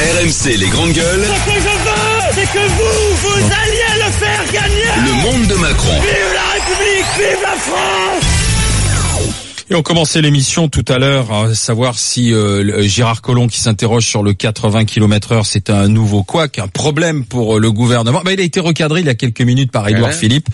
RMC les grandes gueules. Ce que je veux, c'est que vous, vous alliez le faire gagner. Le monde de Macron. Vive la République, vive la France. Et on commençait l'émission tout à l'heure à savoir si euh, Gérard Collomb qui s'interroge sur le 80 km heure c'est un nouveau quoi, un problème pour euh, le gouvernement. Bah, il a été recadré il y a quelques minutes par Édouard Philippe,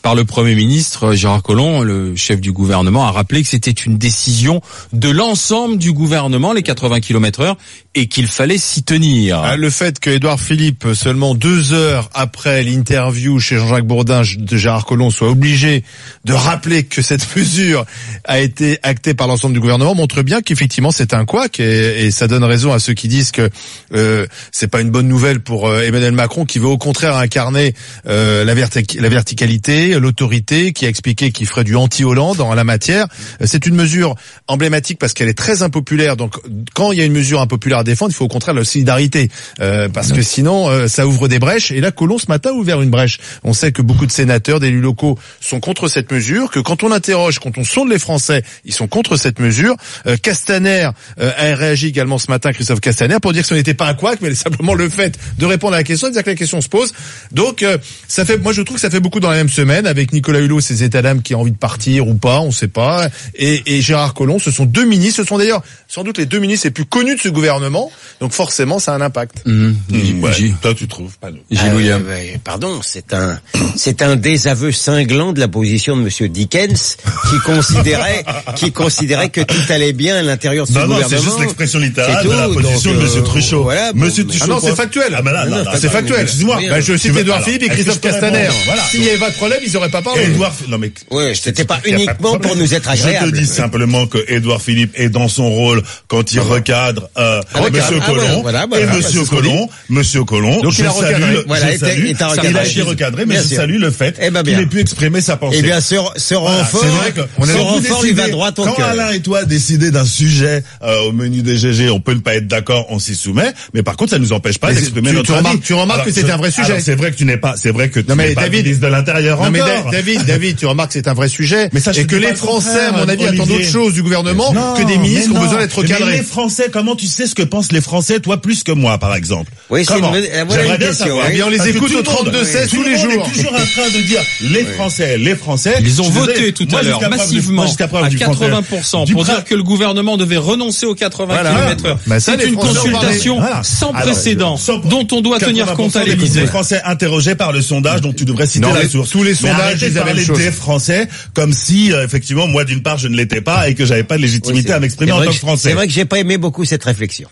par le Premier ministre Gérard Collomb, le chef du gouvernement, a rappelé que c'était une décision de l'ensemble du gouvernement, les 80 km heure, et qu'il fallait s'y tenir. Ah, le fait que Édouard Philippe, seulement deux heures après l'interview chez Jean-Jacques Bourdin de Gérard Collomb, soit obligé de rappeler que cette mesure a été acté par l'ensemble du gouvernement montre bien qu'effectivement c'est un couac et, ça donne raison à ceux qui disent que euh, c'est pas une bonne nouvelle pour euh, Emmanuel Macron qui veut au contraire incarner euh, la, la, verticalité, l'autorité, qui a expliqué qu'il ferait du anti-Hollande en la matière. C'est une mesure emblématique parce qu'elle est très impopulaire. Donc quand il y a une mesure impopulaire défendre, il faut au contraire la solidarité euh, parce que sinon euh, ça ouvre des brèches. Et là, Colomb ce matin a ouvert une brèche. On sait que beaucoup de sénateurs, d'élus locaux sont contre cette mesure, que quand on interroge, quand on sonde les Français, ils sont contre cette mesure. Euh, Castaner a réagi également ce matin, Christophe Castaner, pour dire que ce n'était pas un couac, mais simplement le fait de répondre à la question, dire que la question se pose. Donc, ça fait, moi je trouve que ça fait beaucoup dans la même semaine, avec Nicolas Hulot, ses états d'âme qui a envie de partir ou pas, on sait pas, et, et Gérard Collomb, ce sont deux ministres, ce sont d'ailleurs sans doute les deux ministres les plus connus de ce gouvernement, donc forcément ça a un impact. Mmh. Mmh, ouais, toi tu trouves pas euh, Pardon, c'est un c'est un désaveu cinglant de la position de Monsieur Dickens qui considérait qui considérait que tout allait bien à l'intérieur de ce non, gouvernement. Non, c'est juste l'expression littérale de la position de Monsieur euh, Truchot. Voilà, Monsieur Truchot. Ah non, c'est factuel. Ah ben là, là, là, c'est factuel. Excuse-moi. Bah, je cite Edouard Philippe et Christophe Castaner. Voilà. S'il n'y avait pas de problème, ils n'auraient pas parlé. Edouard, non mais. Ouais, c'était pas uniquement pour nous être agréable. Je te dis simplement que Edouard Philippe est dans son rôle quand il recadre euh, Monsieur Collomb et Monsieur Collomb, Monsieur Collomb. Donc il a recadré. Voilà, il a été recadré, mais je salue le fait qu'il ait pu exprimer sa pensée. Eh bien, ce renfort, ce renfort, il va droit au cœur. Quand Alain et toi décidez d'un sujet euh, au menu des GG, on peut ne pas être d'accord, on s'y soumet, mais par contre ça nous empêche pas d'exprimer notre tu avis. Remarques, tu remarques que c'est un vrai sujet. C'est vrai que tu n'es pas, c'est vrai que tu n'es pas David, ministre de l'Intérieur non, encore. Mais David, David, tu remarques que c'est un vrai sujet. Mais et que les Français, à mon avis, attendent d'autres choses du gouvernement que des ministres qui ont besoin d'être recadrés. Mais les Français, comment tu sais ce que pensent les Français, toi plus que moi, par exemple Oui, c'est une, voilà une question. Eh bien, on les écoute au 32 16 tous les jours. On est toujours en train de dire les Français, les Français. Ils ont voté tout à l'heure massivement à 80% pour dire que le gouvernement devait renoncer aux 80 km heure. C'est une consultation sans précédent dont on doit tenir compte à l'Élysée. Les Français interrogés par le sondage dont tu devrais citer la source. Tous les sondages, ils avaient des Français comme si effectivement moi d'une part je ne l'étais pas et que j'avais pas de légitimité à m'exprimer en tant que Français. C'est vrai que j'ai pas aimé beaucoup cette réflexion.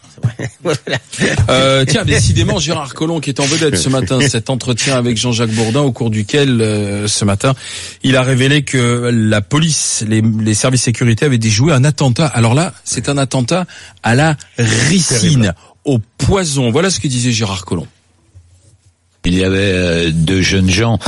euh, tiens, décidément Gérard Collomb qui est en vedette ce matin, cet entretien avec Jean-Jacques Bourdin au cours duquel euh, ce matin il a révélé que la police, les, les services sécurité avaient déjoué un attentat. Alors là, c'est un attentat à la ricine, au poison. Voilà ce que disait Gérard Collomb. Il y avait euh, deux jeunes gens,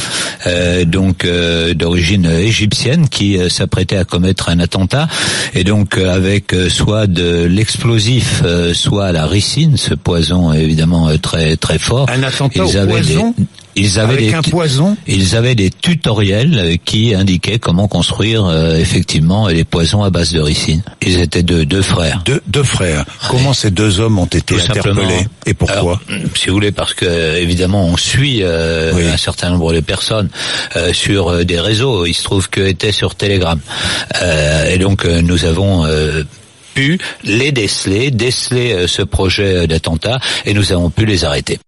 euh, donc euh, d'origine égyptienne, qui euh, s'apprêtaient à commettre un attentat, et donc euh, avec soit de l'explosif, soit la ricine, ce poison évidemment très très fort. Un attentat ils au avaient poison. Des, ils avaient Avec des, un poison Ils avaient des tutoriels qui indiquaient comment construire euh, effectivement les poisons à base de ricine. Ils étaient deux, deux frères. Deux, deux frères. Comment ces deux hommes ont été Tout interpellés et pourquoi Alors, Si vous voulez, parce que évidemment on suit euh, Oui. un certain nombre de personnes euh, sur euh, des réseaux. Il se trouve que était sur Telegram, Euh, et donc euh, nous avons. euh, pu les déceler, déceler euh, ce projet d'attentat et nous avons pu les arrêter.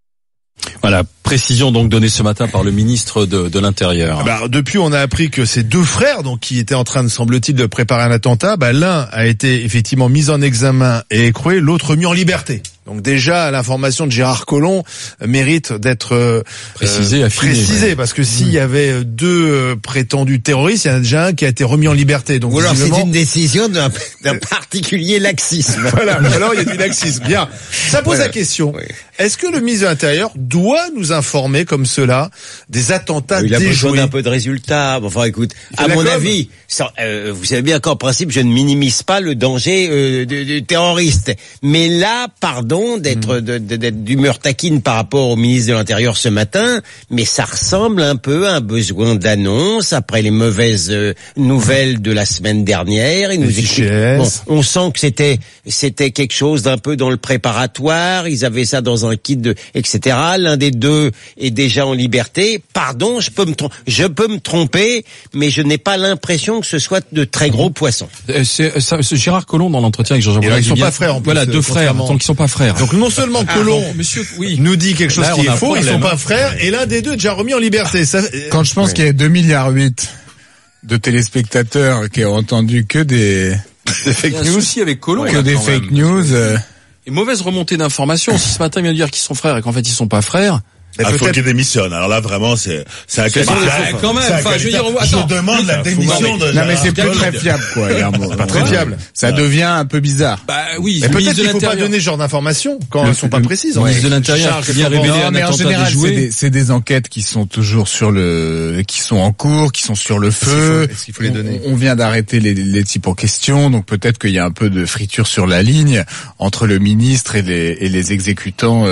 Voilà, précision donc donnée ce matin par le ministre de, de l'Intérieur. Ah bah, depuis, on a appris que ces deux frères, donc qui étaient en train, de, semble-t-il, de préparer un attentat, bah, l'un a été effectivement mis en examen et écroué, l'autre mis en liberté. Donc déjà, l'information de Gérard Collomb euh, mérite d'être euh, Précisé, euh, précisée, ouais. parce que s'il y avait deux euh, prétendus terroristes, il y en a déjà un qui a été remis en liberté. Donc Ou alors c'est une décision d'un d'un particulier laxisme. Voilà, alors il y a du laxisme. Bien. Ça pose la question. Oui. Est-ce que le ministre de l'Intérieur doit nous informer comme cela des attentats Il a besoin déjoués d'un peu de résultats. Enfin, écoute, à mon com. avis, ça, euh, vous savez bien qu'en principe, je ne minimise pas le danger euh, de, de terroriste. Mais là, pardon, d'être d'être d'humeur taquine par rapport au ministre de l'Intérieur ce matin, mais ça ressemble un peu à un besoin d'annonce après les mauvaises euh, nouvelles de la semaine dernière. Il nous. Bon, on sent que c'était c'était quelque chose d'un peu dans le préparatoire. Ils avaient ça dans un kit de etc. L'un des deux est déjà en liberté. Pardon, je peux me trom- je peux me tromper, mais je n'ai pas l'impression que ce soit de très gros poissons. Euh, C'est ça, c'est Gérard Collomb dans l'entretien avec Bourdin ils sont bien- pas frères, en plus, Voilà, euh, deux frères, contrairement. donc ils sont pas frères. Donc non seulement Colomb bon, monsieur, oui. nous dit quelque chose Là, qui est faux, ils sont pas hein. frères, et l'un des deux est déjà remis en liberté. Ça, euh, Quand je pense qu'il y a 2 milliards 8 de téléspectateurs qui ont entendu que des Il y a un souci avec Collomb. que des fake même. news. euh, Et mauvaise remontée d'informations. Si ce matin il vient de dire qu'ils sont frères et qu'en fait ils sont pas frères. Mais Ah, faut peut-être- qu'il démissionne. Alors là, vraiment, c'est, c'est un Bah, qualificatif. quand même, C'est enfin, je veux dire, je demande la démission de Non mais c'est plus très fiable quoi. il y a un mot. pas très fiable. Ça devient un peu bizarre. Bah oui, Mais peut-être de qu'il faut pas donner ce genre d'informations quand elles sont pas précises. Le en ministre de l'Intérieur vient révéler un mais en attentat général, c'est des, c'est des enquêtes qui sont toujours sur le, qui sont en cours, qui sont sur le qu'il feu. faut- est-ce qu'il faut les donner on, on vient d'arrêter les, les types en question, donc peut-être qu'il y a un peu de friture sur la ligne entre le ministre et les, et les exécutants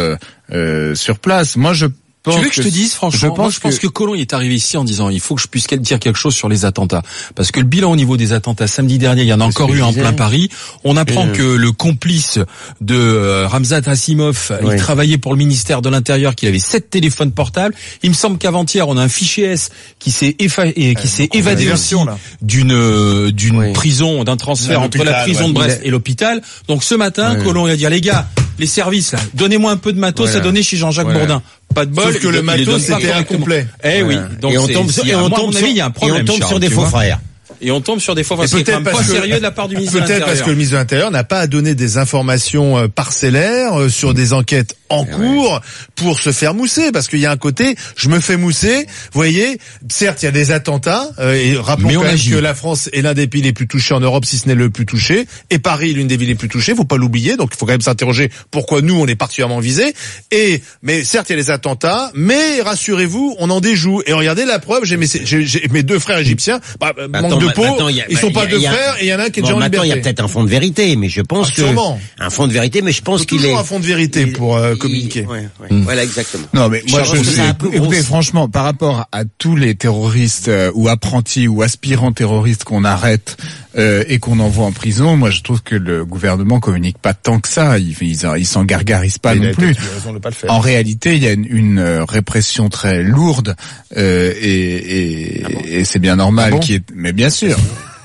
euh, sur place. Moi, je pense Tu veux que je te dise franchement je Moi, pense je pense que... que- Colomb il est arrivé ici en disant il faut que je puisse dire quelque chose sur les attentats parce que le bilan au niveau des attentats samedi dernier il y en a encore eu en plein Paris. On apprend Euh. que le complice de euh, Ramzat Assimov il Oui. travaillait pour le ministère de l'Intérieur qu'il avait sept téléphones portables. Il me semble qu'avant-hier on a un fichier S qui s'est effa- s'est évadé aussi d'une d'une Oui. prison d'un transfert entre la prison ouais. de Brest Il et l'hôpital. Donc ce matin Colomb il a dit les gars les services là donnez-moi un peu de matos Voilà. à donner chez Jean-Jacques Voilà. Bourdin. Pas de bol. Sauf que le matos, c'était incomplet. Eh oui. Donc et on tombe, et on sur, avis, il y a un et problème. on tombe Charles, sur des faux frères. Et on tombe sur des frères. C'est quand peut-être même parce pas que- sérieux de la part du ministre de Peut-être parce que le ministre de l'Intérieur n'a pas à donner des informations euh, parcellaires euh, sur des enquêtes en cours pour se faire mousser, parce qu'il y a un côté, je me fais mousser. Vous voyez, certes, il y a des attentats, euh, et rappelons quand même que la France est l'un des pays les plus touchés en Europe, si ce n'est le plus touché, et Paris l'une des villes les plus touchées. Faut pas l'oublier, donc il faut quand même s'interroger pourquoi nous on est particulièrement visés. Et mais certes, il y a des attentats, mais rassurez-vous, on en déjoue. Et regardez la preuve, j'ai mes, j'ai- j'ai mes deux frères égyptiens, bah, euh, Attends, manque de il y a- ils sont bah, pas deux frères, et il y en a un qui est Bon, déjà en maintenant, il y a liberté. peut-être un fond de vérité, mais je pense Ah, que sûrement. un fond de vérité, mais je pense qu'il toujours est un fond de vérité il- pour euh, il- communiquer. ouais, ouais. Voilà, exactement. Non, mais moi, Je je, peu écoutez, franchement, par rapport à tous les terroristes euh, ou apprentis ou aspirants terroristes qu'on arrête euh, et qu'on envoie en prison, moi, je trouve que le gouvernement communique pas tant que ça. Ils, ils s'en gargarisent pas Il a non plus. peut-être eu raison de pas le faire. En réalité, il y a une, une, euh, répression très lourde euh, et, et, et c'est bien normal. Ah bon qu'il y ait- mais bien sûr.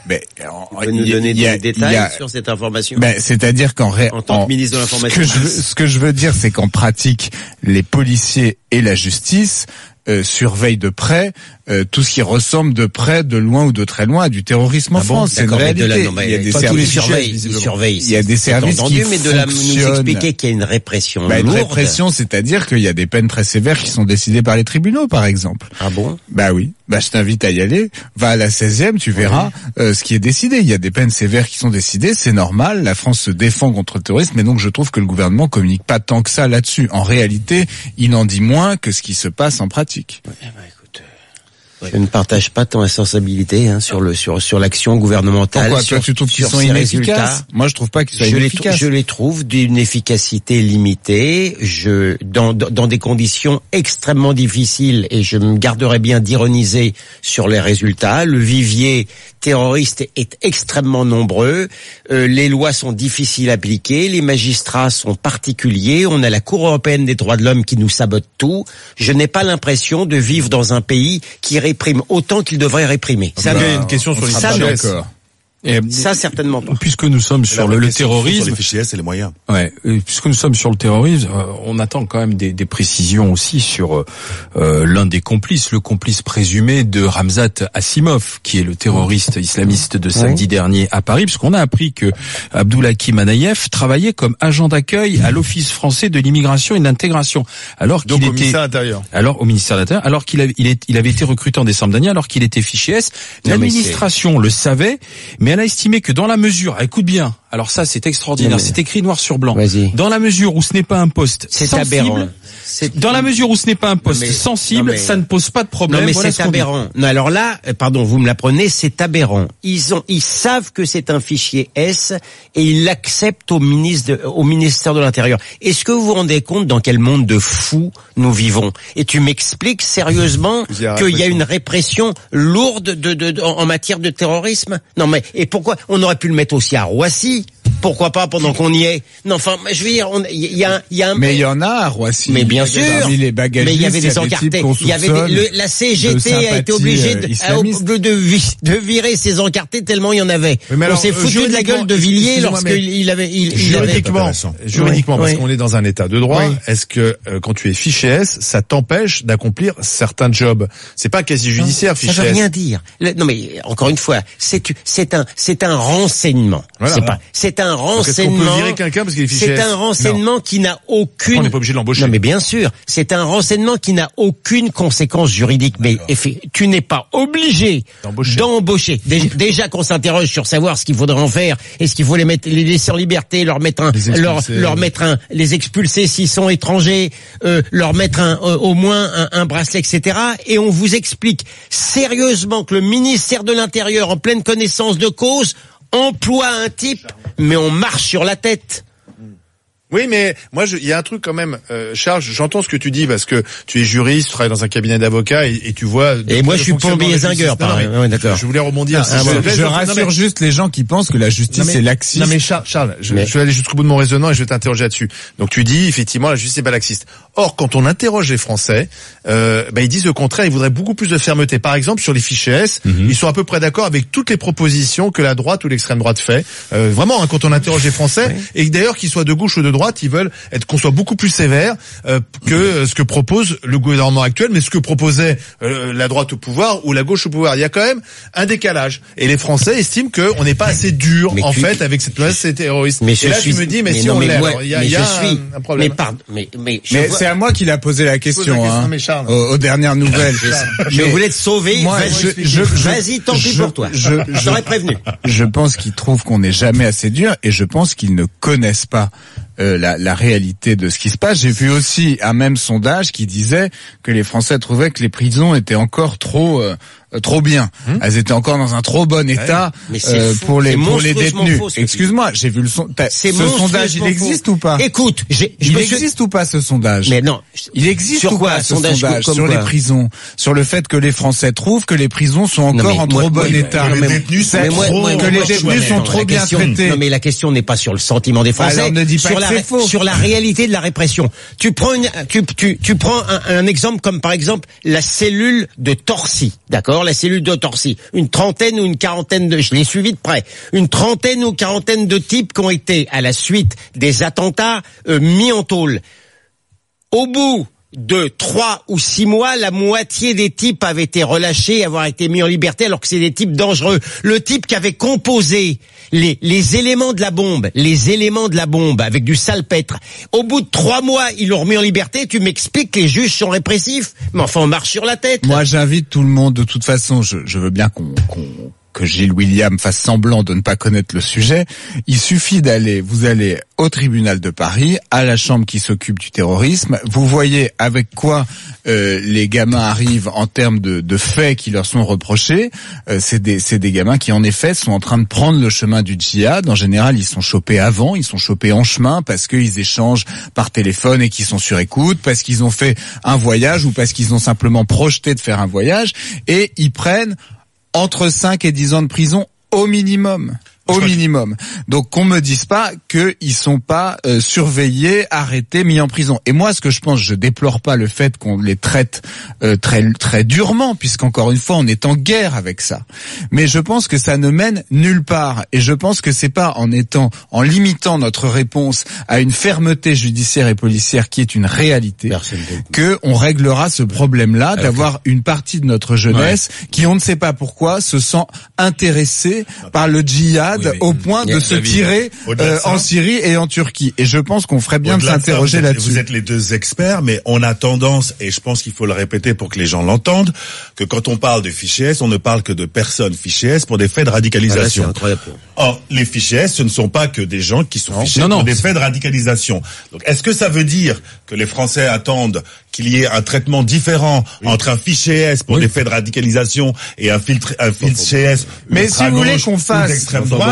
Mais peux nous il y donner il y a- des il y a- détails sur cette information ben, c'est-à-dire qu'en ré... En tant que ministre de l'Information. Ce que, je veux, ce que je veux dire, c'est qu'en pratique, les policiers et la justice euh, surveillent de près euh, tout ce qui ressemble de près, de loin ou de très loin à du terrorisme en Ah bon France. C'est une réalité. la- non, il y a des services visiblement. surveillent. Il y a des services entendu, qui mais de la, nous expliquer qu'il y a une répression Bah, une lourde. répression, c'est-à-dire qu'il y a des peines très sévères qui sont décidées par les tribunaux, par exemple. Ah bon? Bah oui. Bah je t'invite à y aller. Va à la 16e, tu verras euh, ce qui est décidé. Il y a des peines sévères qui sont décidées, c'est normal. La France se défend contre le terrorisme, mais donc je trouve que le gouvernement communique pas tant que ça là-dessus. En réalité, il en dit moins que ce qui se passe en pratique. Je ne partage pas ton responsabilité hein, sur le sur sur l'action gouvernementale. Pourquoi sur, toi tu trouves qu'ils sont ces inefficaces. Moi je trouve pas qu'ils soient je les, inefficaces. je les trouve d'une efficacité limitée, je dans, dans dans des conditions extrêmement difficiles et je me garderai bien d'ironiser sur les résultats. Le vivier terroriste est extrêmement nombreux, euh, les lois sont difficiles à appliquer, les magistrats sont particuliers, on a la Cour européenne des droits de l'homme qui nous sabote tout. Je n'ai pas l'impression de vivre dans un pays qui réprime autant qu'il devrait réprimer. Ça, Il y a une question sur On Et, ça certainement pas. puisque nous sommes sur le, le terrorisme, Sur les fichiers S et les moyens. Ouais, puisque nous sommes sur le terrorisme, euh, on attend quand même des, des précisions aussi sur euh, euh, l'un des complices, le complice présumé de Ramzat Assimov, qui est le terroriste islamiste de samedi dernier à Paris, puisqu'on a appris que Abdoulakim Anaïef travaillait comme agent d'accueil à l'Office français de l'immigration et de l'intégration, alors qu'il au était ministère intérieur. alors au ministère de l'Intérieur, alors qu'il avait, il, est- il avait été recruté en décembre dernier, alors qu'il était fiché S. L'administration le savait, mais elle a estimé que dans la mesure, écoute bien, alors ça c'est extraordinaire, c'est écrit noir sur blanc. Vas-y. Dans la mesure où ce n'est pas un poste C'est sensible, aberrant. Dans la mesure où ce n'est pas un poste mais- sensible, mais- ça ne pose pas de problème. Non mais Voilà c'est ce qu'on dit. aberrant. Non alors là, euh, pardon, vous me l'apprenez, c'est aberrant. Ils ont, ils savent que c'est un fichier S et ils l'acceptent au ministre, de- au ministère de l'Intérieur. Est-ce que vous vous rendez compte dans quel monde de fous nous vivons? Et tu m'expliques sérieusement qu'il y a une répression lourde de, de, de- en en matière de terrorisme? Non mais et pourquoi on aurait pu le mettre aussi à Roissy? Pourquoi pas pendant qu'on y est? Non enfin, je veux dire, on- il y a, il y a un Mais il y en a à Roissy. mais bien sûr. Parmi les bagagistes, mais il y avait des encartés. Il y avait des- le- la CGT de a été obligée euh, de, islamiste. de, de vi- de virer ses encartés tellement il y en avait. Oui, mais On alors, s'est euh, foutu de la juridiquement, gueule de Villiers lorsqu'il avait, il, il avait. Juridiquement, juridiquement, Oui, parce oui. qu'on est dans un état de droit, Oui. est-ce que euh, quand tu es fiché S, ça t'empêche d'accomplir certains jobs? C'est pas quasi judiciaire, Ça fiché veut S. rien dire. Le- non mais encore une fois, c'est c'est un c'est un renseignement. Voilà. c'est pas c'est un Donc, est-ce qu'on peut renseignement. virer quelqu'un parce qu'il est fiché C'est un renseignement qui n'a aucune. On n'est pas obligé de l'embaucher. Non mais bien sûr, c'est un renseignement qui n'a aucune conséquence juridique. Mais tu n'es pas obligé D'embaucher. Déjà, déjà qu'on s'interroge sur savoir ce qu'il faudrait en faire. Est-ce qu'il faut les mettre, les laisser en liberté, leur mettre un, leur, leur mettre un, les expulser s'ils sont étrangers, euh, leur mettre un, euh, au moins un, un bracelet, etc. Et on vous explique sérieusement que le ministère de l'Intérieur, en pleine connaissance de cause, emploie un type, mais on marche sur la tête. Oui, mais moi, je- il y a un truc quand même, euh, Charles. J'entends ce que tu dis parce que tu es juriste, tu travailles dans un cabinet d'avocats et, et tu vois. Et moi, je suis plombier justice. zingueur, par Ouais, d'accord. Je voulais rebondir. Ah, ah, ouais. plaît. Je Non, mais- rassure juste les gens qui pensent que la justice Non, mais- est laxiste. Non mais Charles, Charles je, Mais- je vais aller jusqu'au bout de mon raisonnement et je vais t'interroger là-dessus. Donc tu dis effectivement la justice n'est pas laxiste. Or quand on interroge les Français, euh, bah, ils disent le contraire. Ils voudraient beaucoup plus de fermeté. Par exemple sur les fichiers S, Mhm. ils sont à peu près d'accord avec toutes les propositions que la droite ou l'extrême droite fait. Euh, vraiment hein, quand on interroge les Français et d'ailleurs qu'ils soient de gauche ou de droite, ils veulent être qu'on soit beaucoup plus sévère euh, que euh, ce que propose le gouvernement actuel, mais ce que proposait euh, la droite au pouvoir ou la gauche au pouvoir. Il y a quand même un décalage. Et les Français estiment qu'on n'est pas assez dur Mais en tu- fait avec cette menace terroriste. Mais et je là suis, tu me dis mais, si non, on mais l'est, il y a, mais y a je suis, un, un problème. Mais pardon, mais, mais, Mais vois- c'est à moi qu'il a posé la question, la question, hein, mais aux, aux dernières nouvelles. je Mais voulais te sauver. moi, Vas-y, je- je- je- vas-y, tant pis pour toi. je- Je t'aurais prévenu. Je pense qu'ils trouvent qu'on n'est jamais assez dur et je pense qu'ils ne connaissent pas euh, la, réalité de ce qui se passe. J'ai vu aussi un même sondage qui disait que les Français trouvaient que les prisons étaient encore trop euh, euh, trop bien. Elles étaient encore dans un trop bon état euh, pour les pour les détenus. Excuse-moi, j'ai vu le son. Ce sondage, il existe faux. ou pas? Écoute, Il suis- existe ou pas ce sondage? Mais non. Il existe Sur ou quoi, pas ce sondage sondage, comme sur quoi les prisons, sur le fait que les Français trouvent que les prisons sont encore mais en moi- trop moi, bon état. Les détenus sont mais moi- trop moi- que les détenus sont trop la bien question- traités. Non mais la question n'est pas sur le sentiment des Français, Alors, ne dis pas sur que la c'est faux. sur la réalité de la répression. Tu prends une, tu, tu, tu prends un, un exemple comme par exemple la cellule de Torcy, d'accord, la cellule de Torcy, une trentaine ou une quarantaine de, je l'ai suivi de près, une trentaine ou quarantaine de types qui ont été à la suite des attentats euh, mis en tôle. Au bout de trois ou six mois, la moitié des types avaient été relâchés, avoir été mis en liberté, alors que c'est des types dangereux. Le type qui avait composé les, les éléments de la bombe, les éléments de la bombe avec du salpêtre. Au bout de trois mois, ils l'ont remis en liberté. Tu m'expliques que les juges sont répressifs, mais enfin on marche sur la tête. Moi, j'invite tout le monde. De toute façon, je, je veux bien qu'on qu'on- que Gilles William fasse semblant de ne pas connaître le sujet. Il suffit d'aller, vous allez au tribunal de Paris, à la chambre qui s'occupe du terrorisme. Vous voyez avec quoi euh, les gamins arrivent en termes de, faits qui leur sont reprochés. Euh, c'est des, des gamins qui en effet sont en train de prendre le chemin du djihad. En général, ils sont chopés avant, ils sont chopés en chemin parce qu'ils échangent par téléphone et qu'ils sont sur écoute, parce qu'ils ont fait un voyage ou parce qu'ils ont simplement projeté de faire un voyage et ils prennent entre 5 et 10 ans de prison au minimum. Au minimum. Donc qu'on me dise pas qu'ils sont pas euh, surveillés, arrêtés, mis en prison. Et moi, ce que je pense, je déplore pas le fait qu'on les traite euh, très très durement, puisqu'encore une fois, on est en guerre avec ça. Mais je pense que ça ne mène nulle part. Et je pense que c'est pas en étant, en limitant notre réponse à une fermeté judiciaire et policière qui est une réalité, que on réglera ce problème-là d'avoir une partie de notre jeunesse qui, on ne sait pas pourquoi, se sent intéressée par le djihad malade Oui, mais- au point de se David. tirer euh, en Syrie et en Turquie. Et je pense qu'on ferait bien de s'interroger là-dessus. Vous êtes les deux experts, mais on a tendance, et je pense qu'il faut le répéter pour que les gens l'entendent, que quand on parle de fichiers S, on ne parle que de personnes fichiers S pour des faits de Voilà, c'est radicalisation. incroyable. Or, les fichiers S, ce ne sont pas que des gens qui sont fichés Non, non. pour des faits de radicalisation. Donc, est-ce que ça veut dire que les Français attendent qu'il y ait un traitement différent entre un fichier S pour des faits de radicalisation et un filtre, un fichier S Mais si vous voulez qu'on fasse-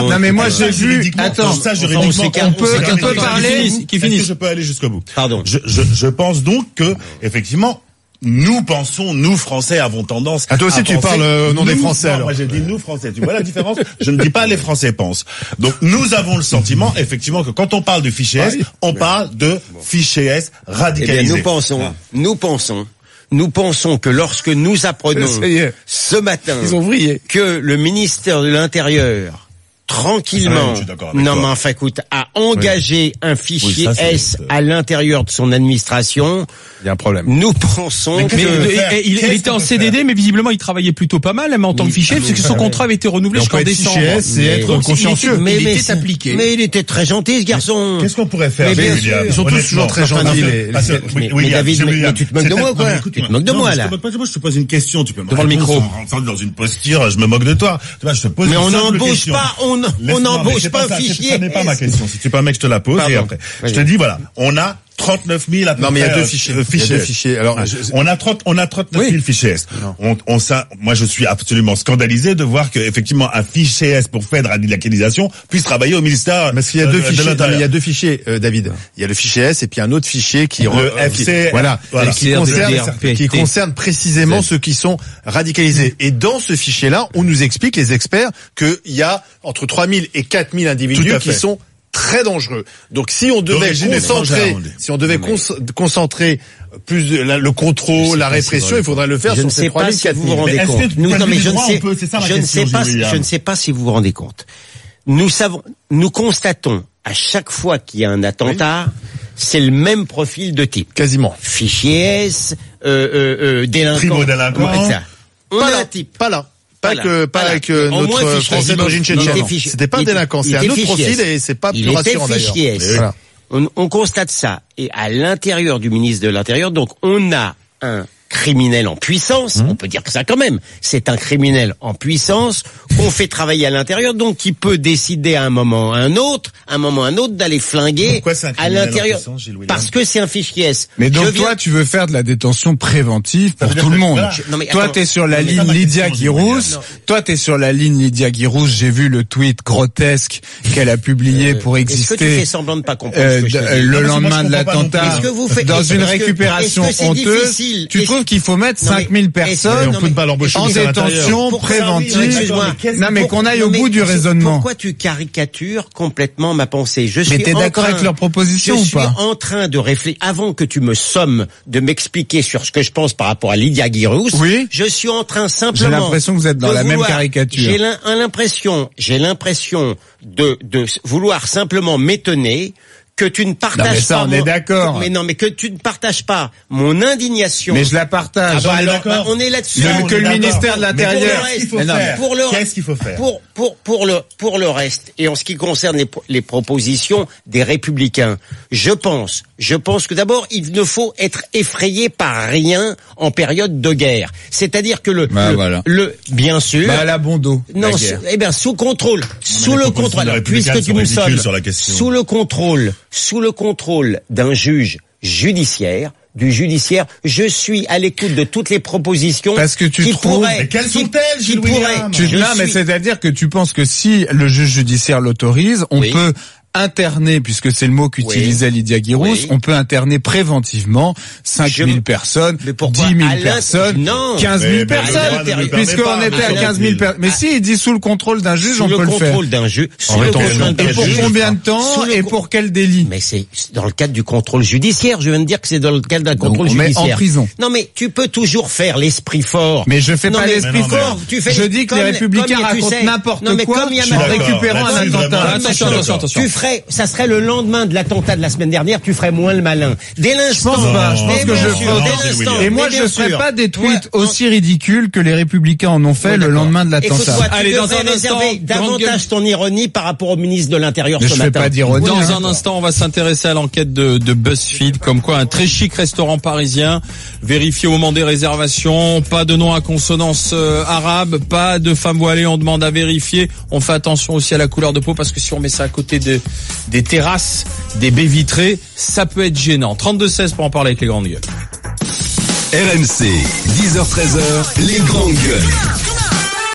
non, mais moi, j'ai vu- attends, ça, juridiquement, on peut, on parler, que finissent. je peux aller jusqu'au bout. Pardon. Je, je, je pense donc que, effectivement, nous pensons, nous Français avons tendance. Ah, toi aussi, à tu penser- parles, euh, au nom des Nous- Français, non, alors. Moi, j'ai dit nous Français. Tu vois la différence? Je ne dis pas les Français pensent. Donc, nous avons le sentiment, effectivement, que quand on parle de fichier S, on parle de fichier S Eh bien, radicalisé. nous pensons, nous pensons, nous pensons que lorsque nous apprenons ce matin Ils ont que le ministère de l'Intérieur tranquillement, avec non toi. mais enfin écoute, a engagé un fichier Oui, ça, c'est- S à l'intérieur de son administration, Il y a un problème. nous pensons Mais que Mais il, était en CDD, mais visiblement il travaillait plutôt pas mal, même en tant que fichier, parce que son contrat avait été renouvelé jusqu'en décembre. fichier S et Mais- être consciencieux. était- mais, il était appliqué. Mais il était très gentil ce garçon. Qu'est-ce qu'on pourrait faire. Ils sont tous toujours très gentils, mais- David, tu te moques de moi, quoi. Tu te moques de moi, là. je te pose une question. Tu peux me Devant le micro. dans une posture. Je me moque de toi. Tu vois, je te pose Mais on n'embauche pas, on- n'embauche pas un fichier Ça n'est pas ma question. Si tu permets que je te la pose et après. Je te dis, voilà, on a 39 000 à peu Non, mais il y a deux fichiers. euh, Il y a deux fichiers. Alors, je- on a 30, on a 39 000 fichiers S. On, on, ça, moi, je suis absolument scandalisé de voir que, effectivement, un fichier S pour faire de radicalisation puisse travailler au ministère Parce qu'il y a deux de fichiers. Non, mais il y a deux fichiers, euh, David. Il y a le fichier S et puis un autre fichier qui Le re- qui- FC, voilà, voilà. et qui concerne qui concerne précisément ceux qui sont radicalisés. Et dans ce fichier-là, on nous explique les experts qu'il y a entre 3000 et 4000 individus Tout à qui sont très dangereux. Donc si on devait concentrer, si on devait cons- concentrer plus la- le contrôle, la répression, il faudrait le faire je sur ne ces sais pas 3000, si vous vous 4000. rendez compte. Nous, non, mais je ne sais, peut- ça je ne question, sais pas, je ne sais pas si vous vous rendez compte. Nous savons, nous constatons à chaque fois qu'il y a un attentat, c'est le même profil de type. Quasiment. Fichier S, euh, euh, euh, délinquant. Ça. On Pas là, type. pas là. Pas Voilà. que, pas Voilà. avec euh, moins notre fichier. français d'origine tchétchène. C'était pas un délinquant, c'est un autre profil et c'est pas plus rassurant d'ailleurs. On, on constate ça. Et à l'intérieur du ministre de l'Intérieur, donc on a un criminel en puissance, Mmh. on peut dire que ça quand même, c'est un criminel en puissance qu'on fait travailler à l'intérieur, donc qui peut décider à un moment à un autre, à un moment à un autre d'aller flinguer un à l'intérieur. Parce que c'est un fichier S. Mais donc viens- toi, tu veux faire de la détention préventive pour tout le monde. voilà. Non, mais toi, t'es sur la ligne Lydia. William. Toi, t'es sur la ligne Lydia Guirousse. J'ai vu le tweet grotesque qu'elle a publié pour Euh, Est-ce que tu exister. fais semblant de pas comprendre euh, ce que je euh, le Non, mais moi, lendemain je de l'attentat, dans une récupération honteuse, tu Qu'il faut mettre Non, mais 5000 est-ce- personnes on peut pas en détention préventive. Non, mais qu'on aille au bout du je- raisonnement. Pourquoi tu caricatures complètement ma pensée? Je suis Mais t'es d'accord train- avec leur proposition je ou suis pas en train de réfléchir avant que tu me sommes de m'expliquer sur ce que je pense par rapport à Lydia Guirous. Oui. Je suis en train simplement. J'ai l'impression que vous êtes dans la même caricature. J'ai l'im- l'impression, j'ai l'impression de de vouloir simplement m'étonner que tu ne partages Non, mais ça, pas on est mon- d'accord. Mais non, mais que tu ne partages pas mon indignation. Mais je la Ah partage. bah on est alors, bah, on est là-dessus. On que est le ministère de l'Intérieur- pour le reste, Qu'est-ce qu'il faut faire Pour pour pour le pour le reste et en ce qui concerne les, les propositions des républicains, je pense je pense que d'abord il ne faut être effrayé par rien en période de guerre. C'est-à-dire que le Bah, le, voilà. le- bien sûr Bah, la bon dos. non, la eh bien sous contrôle, sous le contrôle. Alors, puisque tu nous sommes sous le contrôle, sous le contrôle d'un juge judiciaire, du judiciaire, je suis à l'écoute de toutes les propositions Parce que tu qui trouves- pourraient, Mais quelles sont-elles, qui Gilles pourraient- Tu, non, mais c'est-à-dire que tu penses que si le juge judiciaire l'autorise, on Oui. peut interner, puisque c'est le mot qu'utilisait Lydia Guirousse, Oui. on peut interner préventivement 5000 Je- personnes, Mais pourquoi 10 000 À l'int- personnes, Non. 15 000 Mais- mais personnes, puisqu'on était à monsieur 15 000 Lepil. personnes. Mais si il dit sous le contrôle d'un juge, sous on le peut le faire. contrôle d'un juge, sous En le contrôle d'un Et pour juge. combien de temps et pour quel délit? Mais c'est dans le cadre du contrôle judiciaire. Je viens de dire que c'est dans le cadre d'un contrôle on met en judiciaire. prison. Non, mais tu peux toujours faire l'esprit fort. Mais je fais Non, pas l'esprit fort. Tu fais Je dis que les républicains racontent n'importe quoi comme il y a en récupérant un attentat. Attention, attention, attention. Ferais ferais, ça serait le lendemain de l'attentat de la semaine dernière, tu ferais moins le malin. Dès l'instant, pense pas. Je pense mais que je sûr, ferai- dès l'instant, Et moi, je bien ferai sûr. pas des tweets Ouais, aussi ridicules que les républicains en ont fait Ouais, le lendemain de l'attentat. Allez, dans un instant, davantage ton ironie par rapport au ministre de l'Intérieur Mais ce je fais matin. pas d'ironie. Dans hein. un instant, on va s'intéresser à l'enquête de, de BuzzFeed, comme quoi un très chic restaurant parisien, vérifié au moment des réservations, pas de nom à consonance euh, arabe, pas de femme voilée, on demande à vérifier. On fait attention aussi à la couleur de peau parce que si on met ça à côté de, des terrasses, des baies vitrées, ça peut être gênant. 32-16 pour en parler avec les grandes gueules. RMC, 10h-13h, les grandes gueules.